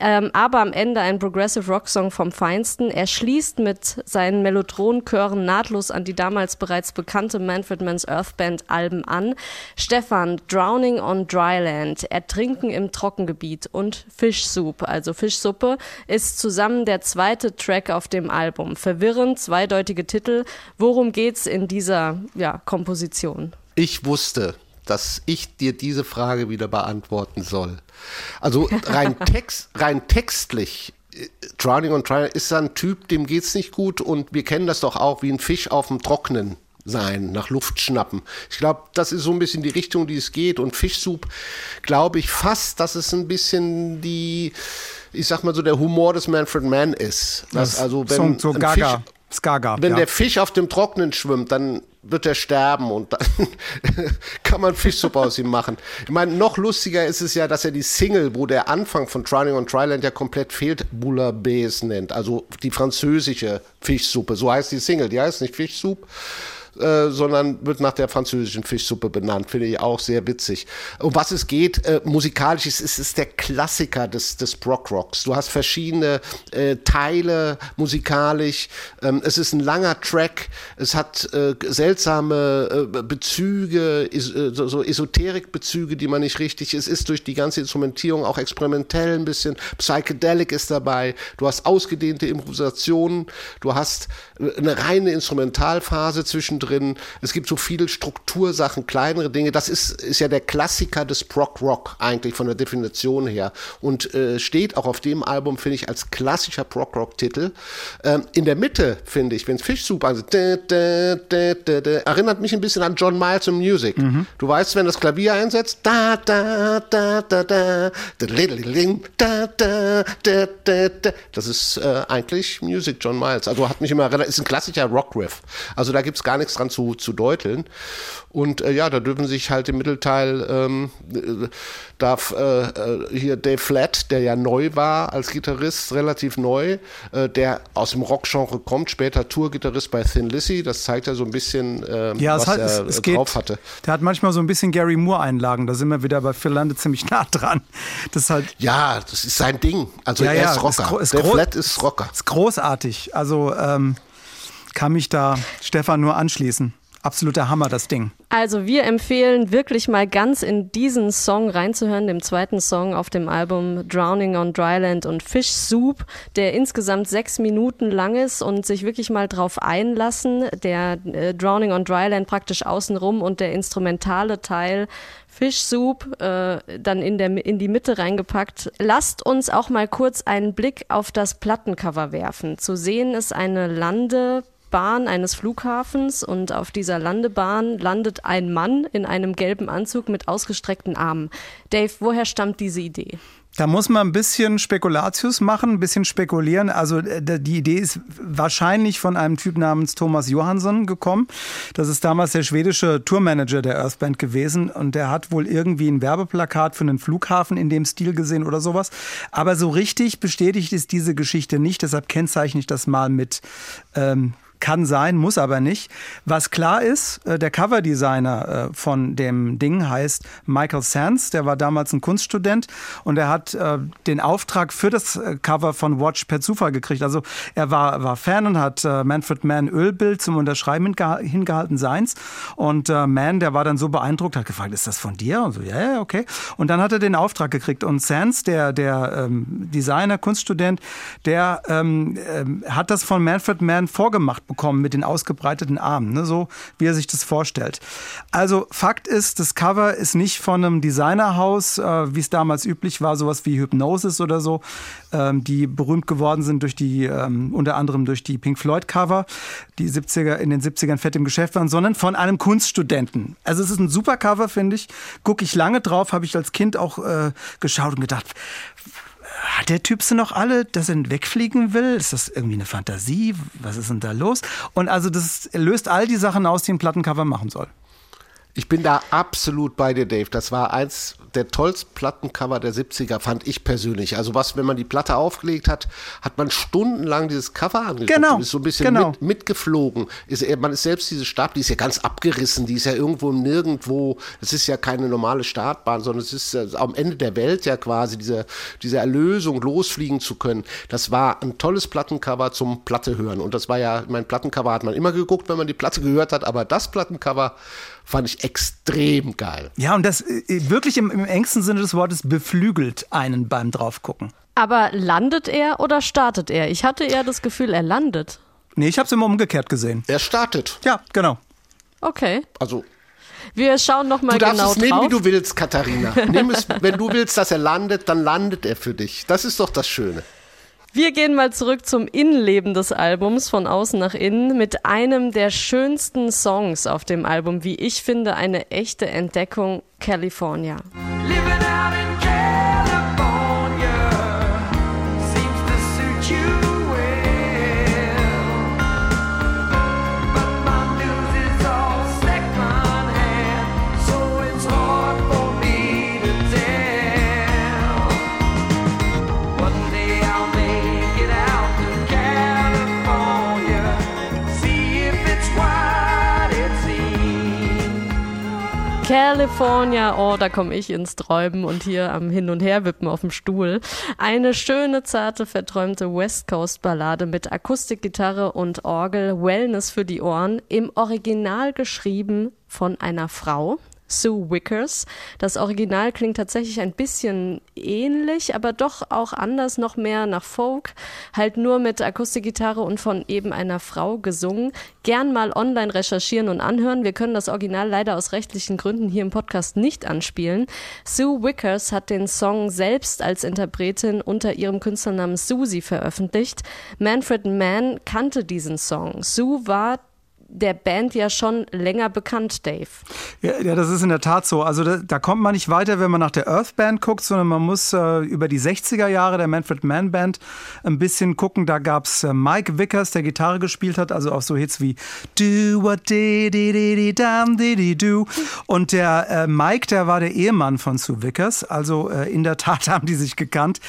Ähm, aber am Ende ein Progressive Rock Song vom Feinsten. Er schließt mit seinen Mellotronchören nahtlos an die damals bereits bekannte Manfred Mann's Earth Band Alben an. Stefan, Drowning on Dry Land, Ertrinken im Trockengebiet und Fish Soup, also Fischsuppe, ist zusammen der zweite Track auf dem Album. Verwirrend, zweideutige Titel. Worum geht's in dieser ja, Komposition? Ich wusste, dass ich dir diese Frage wieder beantworten soll. Also rein, (laughs) text, rein textlich, äh, Drowning on Trial ist ein Typ, dem geht's nicht gut und wir kennen das doch auch wie ein Fisch auf dem Trocknen sein, nach Luft schnappen. Ich glaube, das ist so ein bisschen die Richtung, die es geht. Und Fischsoup, glaube ich fast, dass es ein bisschen die, ich sag mal so, der Humor des Manfred Mann ist. Dass also, wenn so, so ein Gaga. Fisch, Skaga. wenn ja. der Fisch auf dem Trocknen schwimmt, dann wird er sterben und dann (laughs) kann man Fischsuppe aus ihm machen. Ich meine, noch lustiger ist es ja, dass er die Single, wo der Anfang von Drowning on Dryland ja komplett fehlt, Bouillabaisse nennt. Also die französische Fischsuppe. So heißt die Single. Die heißt nicht Fischsuppe. Äh, sondern wird nach der französischen Fischsuppe benannt. Finde ich auch sehr witzig. Um was es geht, äh, musikalisch ist es der Klassiker des, des Brock-Rocks. Du hast verschiedene äh, Teile musikalisch. Ähm, es ist ein langer Track. Es hat äh, seltsame äh, Bezüge, is, so, so Esoterik-Bezüge, die man nicht richtig. Es ist durch die ganze Instrumentierung auch experimentell ein bisschen. Psychedelic ist dabei. Du hast ausgedehnte Improvisationen. Du hast eine reine Instrumentalphase zwischendrin. Es gibt so viele Struktursachen, kleinere Dinge. Das ist, ist ja der Klassiker des Prog Rock eigentlich von der Definition her und äh, steht auch auf dem Album, finde ich, als klassischer Prog Rock Titel. Ähm, in der Mitte, finde ich, wenn es Fischsuppe, also da, da, da, erinnert mich ein bisschen an John Miles und Music. Du weißt, wenn das Klavier einsetzt, da, da, da, da, da, da, da, da, da, da, da. das ist äh, eigentlich Music John Miles. Also hat mich immer, rela- ist ein klassischer Rock-Riff. Also da gibt's gar nichts dran zu, zu deuteln. Und äh, ja, da dürfen sich halt im Mittelteil ähm, äh, darf äh, äh, hier Dave Flatt, der ja neu war als Gitarrist, relativ neu, äh, der aus dem Rockgenre kommt, später Tourgitarrist bei Thin Lizzy, das zeigt ja so ein bisschen, äh, Ja, was hat, er es, äh, es geht, drauf hatte. Der hat manchmal so ein bisschen Gary Moore-Einlagen. Da sind wir wieder bei Phil Lande ziemlich nah dran. Das ist halt. Ja, das ist sein Ding. Also Ja, er ja, ist Rocker. gro- ist Dave Flatt ist Rocker. Ist großartig. Also ähm, kann mich da Stefan nur anschließen. Absoluter Hammer, das Ding. Also wir empfehlen wirklich mal ganz in diesen Song reinzuhören, dem zweiten Song auf dem Album Drowning on Dryland und Fish Soup, der insgesamt sechs Minuten lang ist und sich wirklich mal drauf einlassen. Der äh, Drowning on Dryland praktisch außenrum und der instrumentale Teil Fish Soup äh, dann in, der, in die Mitte reingepackt. Lasst uns auch mal kurz einen Blick auf das Plattencover werfen. Zu sehen ist eine Lande Bahn eines Flughafens und auf dieser Landebahn landet ein Mann in einem gelben Anzug mit ausgestreckten Armen. Dave, woher stammt diese Idee? Da muss man ein bisschen Spekulatius machen, ein bisschen spekulieren. Also äh, die Idee ist wahrscheinlich von einem Typ namens Thomas Johansson gekommen. Das ist damals der schwedische Tourmanager der Earthband gewesen und der hat wohl irgendwie ein Werbeplakat für einen Flughafen in dem Stil gesehen oder sowas. Aber so richtig bestätigt ist diese Geschichte nicht. Deshalb kennzeichne ich das mal mit ähm, kann sein, muss aber nicht. Was klar ist, äh, der Coverdesigner äh, von dem Ding heißt Michael Sands. Der war damals ein Kunststudent und er hat äh, den Auftrag für das Cover von Watch per Zufall gekriegt. Also er war, war Fan und hat Manfred Mann Ölbild zum Unterschreiben hingehalten seins. Und Mann, der war dann so beeindruckt, hat gefragt, ist das von dir? Und so, ja, yeah, okay. Und dann hat er den Auftrag gekriegt. Und Sands, der, der ähm, Designer, Kunststudent, der ähm, ähm, hat das von Manfred Mann vorgemacht bekommen mit den ausgebreiteten Armen, ne? so wie er sich das vorstellt. Also Fakt ist, das Cover ist nicht von einem Designerhaus, äh, wie es damals üblich war, sowas wie Hypnosis oder so, ähm, die berühmt geworden sind durch die, ähm, unter anderem durch die Pink Floyd Cover, die 70er, in den 70ern fett im Geschäft waren, sondern von einem Kunststudenten. Also es ist ein super Cover, finde ich. Gucke ich lange drauf, habe ich als Kind auch äh, geschaut und gedacht, hat der Typ sie noch alle, dass er wegfliegen will? Ist das irgendwie eine Fantasie? Was ist denn da los? Und also das löst all die Sachen aus, die ein Plattencover machen soll. Ich bin da absolut bei dir, Dave. Das war eins der tollsten Plattencover der 70er, fand ich persönlich. Also was, wenn man die Platte aufgelegt hat, hat man stundenlang dieses Cover angeguckt. Genau. Ist so ein bisschen genau. mit, mitgeflogen. Ist, man ist selbst diese Stab, die ist ja ganz abgerissen, die ist ja irgendwo nirgendwo, es ist ja keine normale Startbahn, sondern es ist äh, am Ende der Welt ja quasi diese, diese Erlösung, losfliegen zu können. Das war ein tolles Plattencover zum Platte hören. Und das war ja, mein Plattencover hat man immer geguckt, wenn man die Platte gehört hat, aber das Plattencover fand ich extrem geil. Ja, und das äh, wirklich im, im engsten Sinne des Wortes beflügelt einen beim draufgucken. Aber landet er oder startet er? Ich hatte eher das Gefühl, er landet. Nee, ich habe es immer umgekehrt gesehen. Er startet. Ja, genau. Okay. Also Wir schauen noch mal Du darfst genau es nehmen, drauf. wie du willst, Katharina. Nimm es, wenn du willst, dass er landet, dann landet er für dich. Das ist doch das Schöne. Wir gehen mal zurück zum Innenleben des Albums, von außen nach innen, mit einem der schönsten Songs auf dem Album, wie ich finde, eine echte Entdeckung, California. California, oh, da komme ich ins Träumen und hier am Hin- und Herwippen auf dem Stuhl. Eine schöne, zarte, verträumte West Coast Ballade mit Akustikgitarre und Orgel, Wellness für die Ohren, im Original geschrieben von einer Frau. Sue Wickers. Das Original klingt tatsächlich ein bisschen ähnlich, aber doch auch anders, noch mehr nach Folk. Halt nur mit Akustikgitarre und von eben einer Frau gesungen. Gern mal online recherchieren und anhören. Wir können das Original leider aus rechtlichen Gründen hier im Podcast nicht anspielen. Sue Wickers hat den Song selbst als Interpretin unter ihrem Künstlernamen Susie veröffentlicht. Manfred Mann kannte diesen Song. Sue war der Band ja schon länger bekannt, Dave. Ja, ja, das ist in der Tat so. Also da, da kommt man nicht weiter, wenn man nach der Earth Band guckt, sondern man muss äh, über die 60er Jahre der Manfred Mann Band ein bisschen gucken. Da gab's äh, Mike Vickers, der Gitarre gespielt hat, also auch so Hits wie Do what di di di di dam di di do. Und der äh, Mike, der war der Ehemann von Sue Vickers. Also äh, in der Tat (laughs) haben die sich gekannt.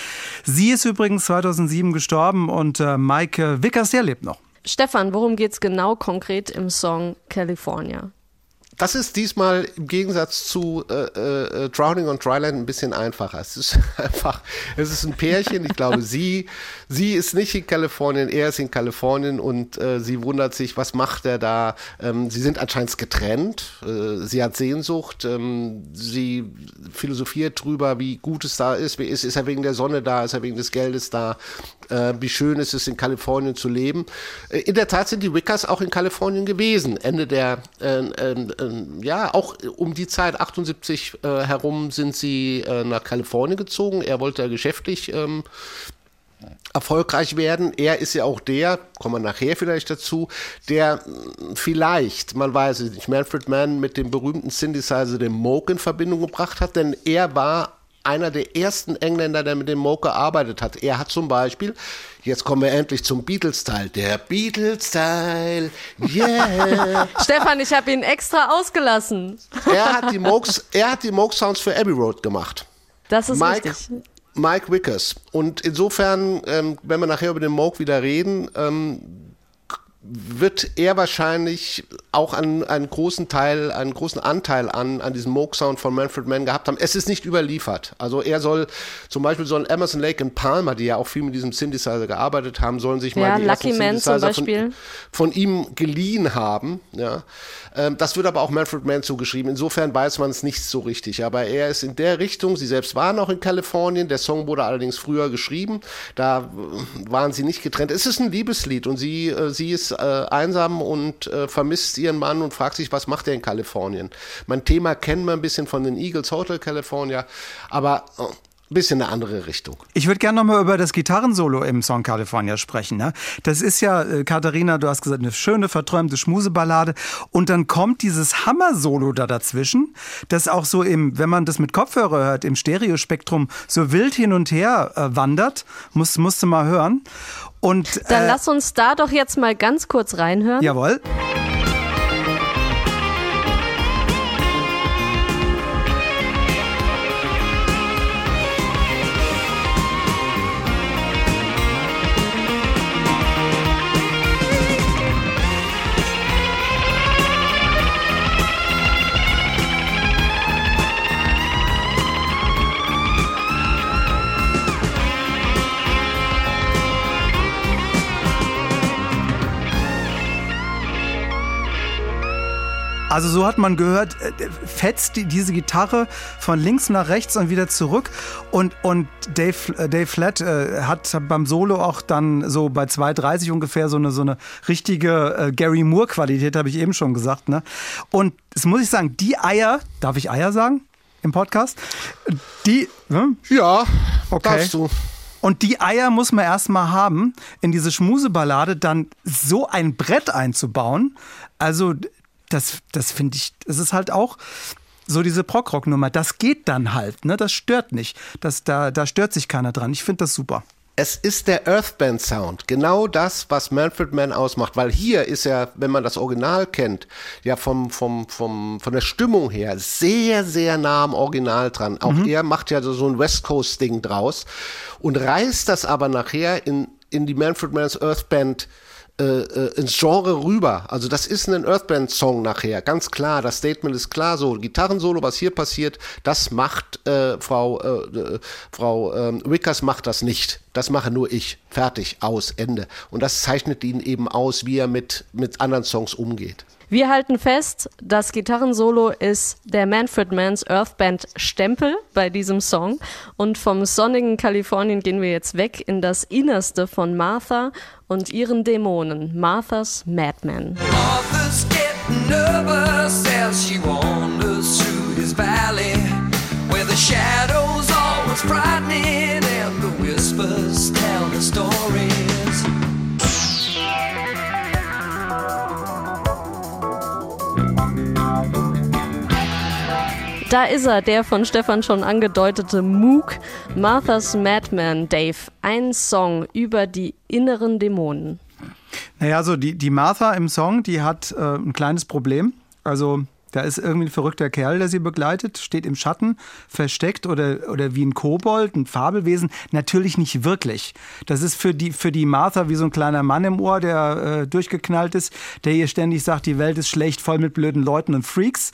Sie ist übrigens 2007 gestorben und äh, Mike äh, Vickers, der lebt noch. Stefan, worum geht's genau konkret im Song California? Das ist diesmal im Gegensatz zu äh, äh, Drowning on Dryland ein bisschen einfacher. Es ist (laughs) einfach, es ist ein Pärchen. Ich glaube, sie, sie ist nicht in Kalifornien, er ist in Kalifornien und äh, sie wundert sich, was macht er da? Ähm, sie sind anscheinend getrennt. Äh, sie hat Sehnsucht. Ähm, sie philosophiert drüber, wie gut es da ist. Wie ist, ist er wegen der Sonne da? Ist er wegen des Geldes da? Äh, wie schön ist es, in Kalifornien zu leben? Äh, in der Tat sind die Wickers auch in Kalifornien gewesen. Ende der äh, äh, ja, auch um die Zeit, 78 äh, herum, sind sie äh, nach Kalifornien gezogen. Er wollte geschäftlich ähm, erfolgreich werden. Er ist ja auch der, kommen wir nachher vielleicht dazu, der hm, vielleicht, man weiß es nicht, Manfred Mann mit dem berühmten Synthesizer, dem Moog, in Verbindung gebracht hat, denn er war einer der ersten Engländer, der mit dem Moog gearbeitet hat. Er hat zum Beispiel, jetzt kommen wir endlich zum Beatles-Teil, der Beatles-Teil, yeah. (laughs) Stefan, ich habe ihn extra ausgelassen. er hat die Moogs, er hat die Moog-Sounds für Abbey Road gemacht. Das ist Mike, richtig. Mike Wickers. Und insofern, ähm, wenn wir nachher über den Moog wieder reden, ähm, wird er wahrscheinlich auch einen, einen großen Teil, einen großen Anteil an, an diesem Moog-Sound von Manfred Mann gehabt haben. Es ist nicht überliefert. Also er soll, zum Beispiel sollen Emerson Lake und Palmer, die ja auch viel mit diesem Synthesizer gearbeitet haben, sollen sich Ja, mal die Lucky ersten Man Synthesizer. Von, von ihm geliehen haben. Ja. Ähm, das wird aber auch Manfred Mann zugeschrieben. Insofern weiß man es nicht so richtig. Aber er ist in der Richtung, sie selbst waren auch in Kalifornien. Der Song wurde allerdings früher geschrieben. Da waren sie nicht getrennt. Es ist ein Liebeslied und sie, äh, sie ist äh, einsam und äh, vermisst ihren Mann und fragt sich, was macht er in Kalifornien? Mein Thema kennen wir ein bisschen von den Eagles Hotel California, aber äh, ein bisschen eine andere Richtung. Ich würde gerne nochmal über das Gitarrensolo im Song California sprechen. Ne? Das ist ja, äh, Katharina, du hast gesagt, eine schöne, verträumte Schmuseballade. Und dann kommt dieses Hammer-Solo da dazwischen, das auch so im, wenn man das mit Kopfhörer hört, im Stereospektrum so wild hin und her äh, wandert. Muss, musst du mal hören. Und, Dann äh, lass uns da doch jetzt mal ganz kurz reinhören. Jawohl. Also so hat man gehört, äh, fetzt die, diese Gitarre von links nach rechts und wieder zurück. Und, und Dave, äh, Dave Flatt äh, hat beim Solo auch dann so bei 2,30 ungefähr so eine, so eine richtige Gary Moore-Qualität, habe ich eben schon gesagt. Ne? Und das muss ich sagen, die Eier, darf ich Eier sagen im Podcast? Die, ne? Ja, Okay. darfst du. Und die Eier muss man erstmal haben, in diese Schmuseballade dann so ein Brett einzubauen. Also, das, das finde ich, das ist halt auch so diese Prog-Rock-Nummer. Das geht dann halt, ne? Das stört nicht. Das, da, da stört sich keiner dran. Ich finde das super. Es ist der Earthband Sound, genau das, was Manfred Mann ausmacht, weil hier ist er, wenn man das Original kennt, ja vom, vom, vom, von der Stimmung her sehr, sehr nah am Original dran. Auch er macht ja so so ein West Coast Ding draus und reißt das aber nachher in, in die Manfred Manns Earthband äh, äh, ins Genre rüber. Also das ist ein Earthband-Song nachher, ganz klar. Das Statement ist klar. So Gitarrensolo, was hier passiert, das macht äh, Frau äh, äh, Frau ähm, Wickers macht das nicht. Das mache nur ich. Fertig, aus, Ende. Und das zeichnet ihn eben aus, wie er mit mit anderen Songs umgeht. Wir halten fest, das Gitarrensolo ist der Manfred Manns Earthband Stempel bei diesem Song. Und vom sonnigen Kalifornien gehen wir jetzt weg in das Innerste von Martha und ihren Dämonen. Marthas Madman. Martha's getting nervous as she wanders through his valley, where the shadows always frightening whispers tell the stories. Da ist er, der von Stefan schon angedeutete Moog, Marthas Madman, Dave. Ein Song über die inneren Dämonen. Naja, also die, die Martha im Song, die hat äh, ein kleines Problem. Also Da ist irgendwie ein verrückter Kerl, der sie begleitet, steht im Schatten, versteckt oder, oder wie ein Kobold, ein Fabelwesen. Natürlich nicht wirklich. Das ist für die, für die Martha wie so ein kleiner Mann im Ohr, der äh, durchgeknallt ist, der ihr ständig sagt, die Welt ist schlecht, voll mit blöden Leuten und Freaks.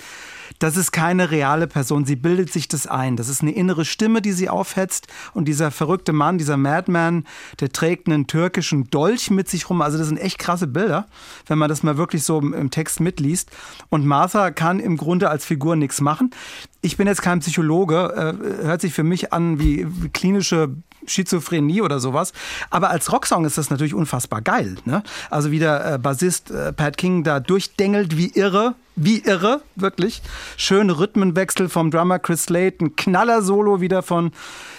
Das ist keine reale Person. Sie bildet sich das ein. Das ist eine innere Stimme, die sie aufhetzt. Und dieser verrückte Mann, dieser Madman, der trägt einen türkischen Dolch mit sich rum. Also das sind echt krasse Bilder, wenn man das mal wirklich so im Text mitliest. Und Martha kann im Grunde als Figur nichts machen. Ich bin jetzt kein Psychologe, äh, hört sich für mich an wie, wie klinische Schizophrenie oder sowas. Aber als Rocksong ist das natürlich unfassbar geil. Ne? Also wie der äh, Bassist äh, Pat King da durchdengelt wie irre. Wie irre, wirklich. Schöne Rhythmenwechsel vom Drummer Chris Slade, ein Knaller-Solo wieder von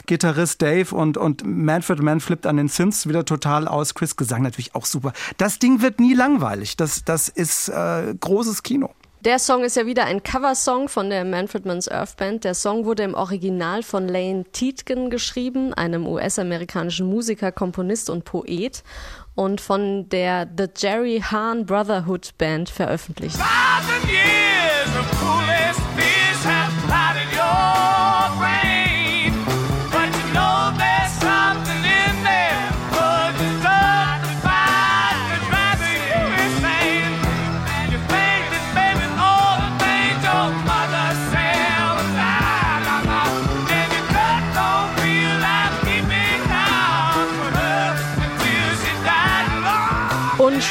Gitarrist Dave und, und Manfred Mann flippt an den Synths wieder total aus. Chris Gesang natürlich auch super. Das Ding wird nie langweilig. Das, das ist äh, großes Kino. Der Song ist ja wieder ein Coversong von der Manfred Mann's Earth Band. Der Song wurde im Original von Lane Tietgen geschrieben, einem US-amerikanischen Musiker, Komponist und Poet und von der The Jerry Hahn Brotherhood Band veröffentlicht. Thousand years of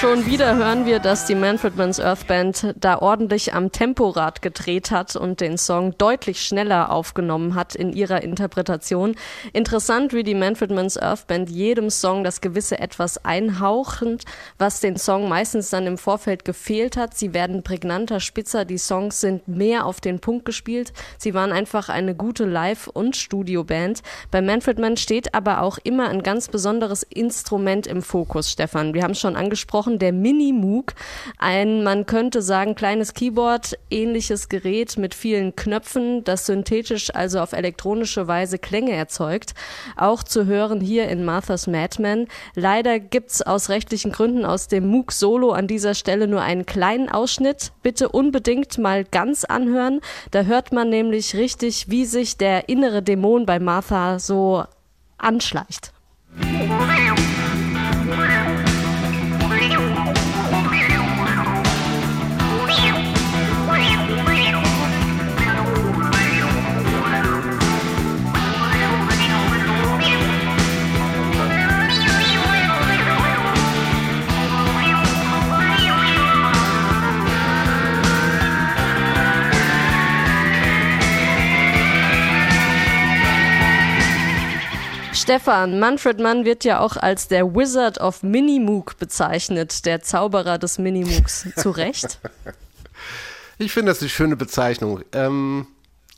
schon wieder hören wir, dass die Manfred Mann's Earth Band da ordentlich am Temporad gedreht hat und den Song deutlich schneller aufgenommen hat in ihrer Interpretation. Interessant, wie die Manfred Mann's Earth Band jedem Song das gewisse etwas einhauchend, was den Song meistens dann im Vorfeld gefehlt hat. Sie werden prägnanter, spitzer, die Songs sind mehr auf den Punkt gespielt. Sie waren einfach eine gute Live- und Studioband. Bei Manfred Mann steht aber auch immer ein ganz besonderes Instrument im Fokus, Stefan. Wir haben es schon angesprochen, der Mini-Moog. Ein, man könnte sagen, kleines Keyboard, ähnliches Gerät mit vielen Knöpfen, das synthetisch, also auf elektronische Weise Klänge erzeugt. Auch zu hören hier in Martha's Madman. Leider gibt's aus rechtlichen Gründen aus dem Moog Solo an dieser Stelle nur einen kleinen Ausschnitt. Bitte unbedingt mal ganz anhören. Da hört man nämlich richtig, wie sich der innere Dämon bei Martha so anschleicht. Stefan, Manfred Mann wird ja auch als der Wizard of Minimoog bezeichnet, der Zauberer des Minimoogs. (laughs) Zu Recht? Ich finde das eine schöne Bezeichnung. Ähm,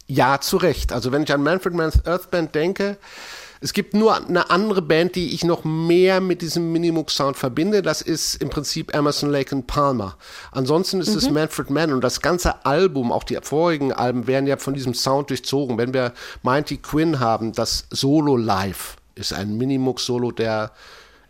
ja, zu Recht. Also wenn ich an Manfred Mann's Earth Band denke, es gibt nur eine andere Band, die ich noch mehr mit diesem Minimoog-Sound verbinde. Das ist im Prinzip Emerson, Lake and Palmer. Ansonsten ist es Manfred Mann und das ganze Album, auch die vorigen Alben, werden ja von diesem Sound durchzogen. Wenn wir Mighty Quinn haben, das Solo Live ist ein Minimoog-Solo der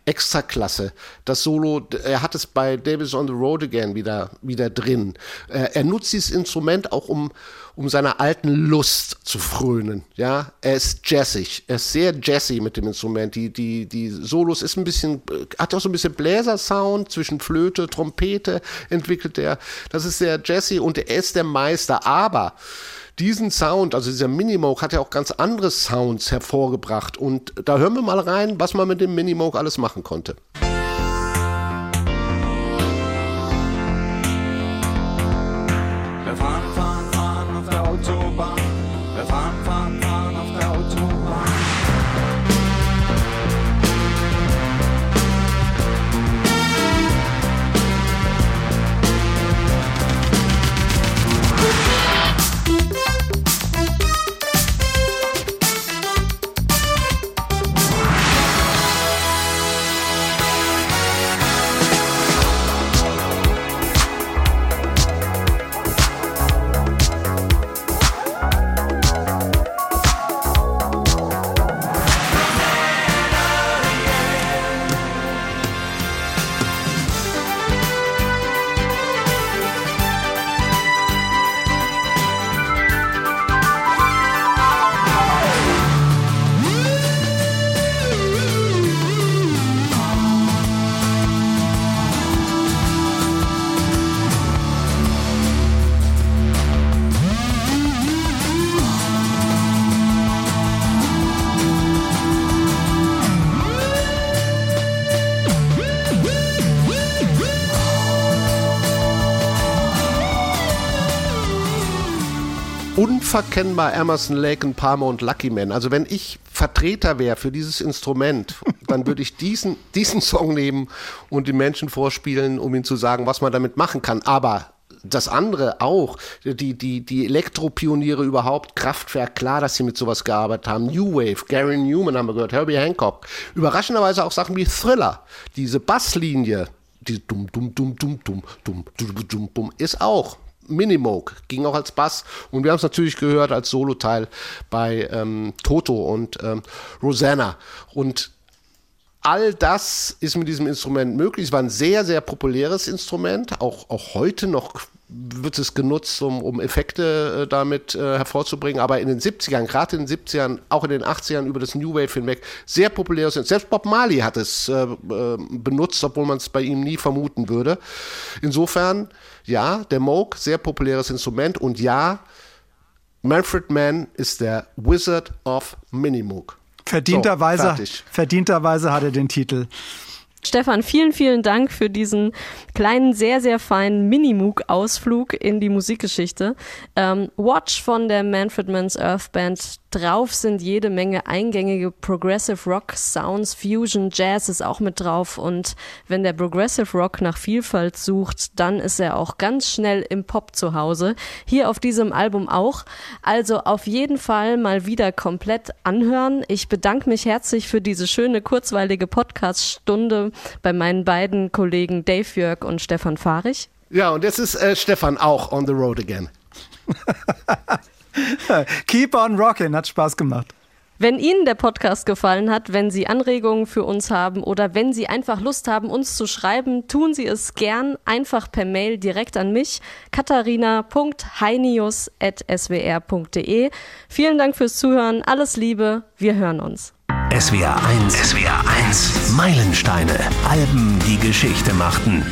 Extraklasse. Das Solo, er hat es bei Davis on the Road Again wieder, wieder drin. Äh, er nutzt dieses Instrument auch, um, um seiner alten Lust zu frönen. Ja, er ist jazzig. Er ist sehr jazzy mit dem Instrument. Die, die, die Solos ist ein bisschen, äh, hat auch so ein bisschen Bläsersound zwischen Flöte, Trompete entwickelt er. Das ist sehr jazzy und er ist der Meister. Aber diesen Sound, also dieser Minimoog, hat ja auch ganz andere Sounds hervorgebracht. Und da hören wir mal rein, was man mit dem Minimoog alles machen konnte. Unverkennbar Emerson, Lake und Palmer und Lucky Man. Also wenn ich Vertreter wäre für dieses Instrument, dann würde ich diesen, diesen Song nehmen und den Menschen vorspielen, um ihnen zu sagen, was man damit machen kann. Aber das andere auch, die, die, die Elektropioniere überhaupt, Kraftwerk, klar, dass sie mit sowas gearbeitet haben, New Wave, Gary Newman haben wir gehört, Herbie Hancock, überraschenderweise auch Sachen wie Thriller, diese Basslinie, die dumm, dumm, dumm, dumm, dumm, dumm, dumm, dumm, dumm, ist auch Minimoog, ging auch als Bass. Und wir haben es natürlich gehört als Soloteil bei ähm, Toto und ähm, Rosanna. Und all das ist mit diesem Instrument möglich. Es war ein sehr, sehr populäres Instrument. Auch, auch heute noch wird es genutzt, um, um Effekte äh, damit äh, hervorzubringen. Aber in den 70ern, gerade in den 70ern, auch in den 80ern über das New Wave hinweg, sehr populäres Instrument. Selbst Bob Marley hat es äh, äh benutzt, obwohl man es bei ihm nie vermuten würde. Insofern, ja, der Moog, sehr populäres Instrument. Und ja, Manfred Mann ist der Wizard of Minimoog. Verdienterweise, so, verdienterweise hat er den Titel. Stefan, vielen, vielen Dank für diesen kleinen, sehr, sehr feinen Minimoog-Ausflug in die Musikgeschichte. Ähm, Watch von der Manfred Mann's Earth Band Drauf sind jede Menge eingängige Progressive Rock Sounds, Fusion, Jazz ist auch mit drauf und wenn der Progressive Rock nach Vielfalt sucht, dann ist er auch ganz schnell im Pop zu Hause. Hier auf diesem Album auch. Also auf jeden Fall mal wieder komplett anhören. Ich bedanke mich herzlich für diese schöne, kurzweilige Podcast-Stunde bei meinen beiden Kollegen Dave Jörg und Stefan Fahrich. Ja, und jetzt ist äh, Stefan auch on the road again. (laughs) (laughs) Keep on rocking, hat Spaß gemacht. Wenn Ihnen der Podcast gefallen hat, wenn Sie Anregungen für uns haben oder wenn Sie einfach Lust haben, uns zu schreiben, tun Sie es gern einfach per Mail direkt an mich, katharina.heinius.swr.de. Vielen Dank fürs Zuhören, alles Liebe, wir hören uns. SWR 1, SWR 1, Meilensteine, Alben, die Geschichte machten.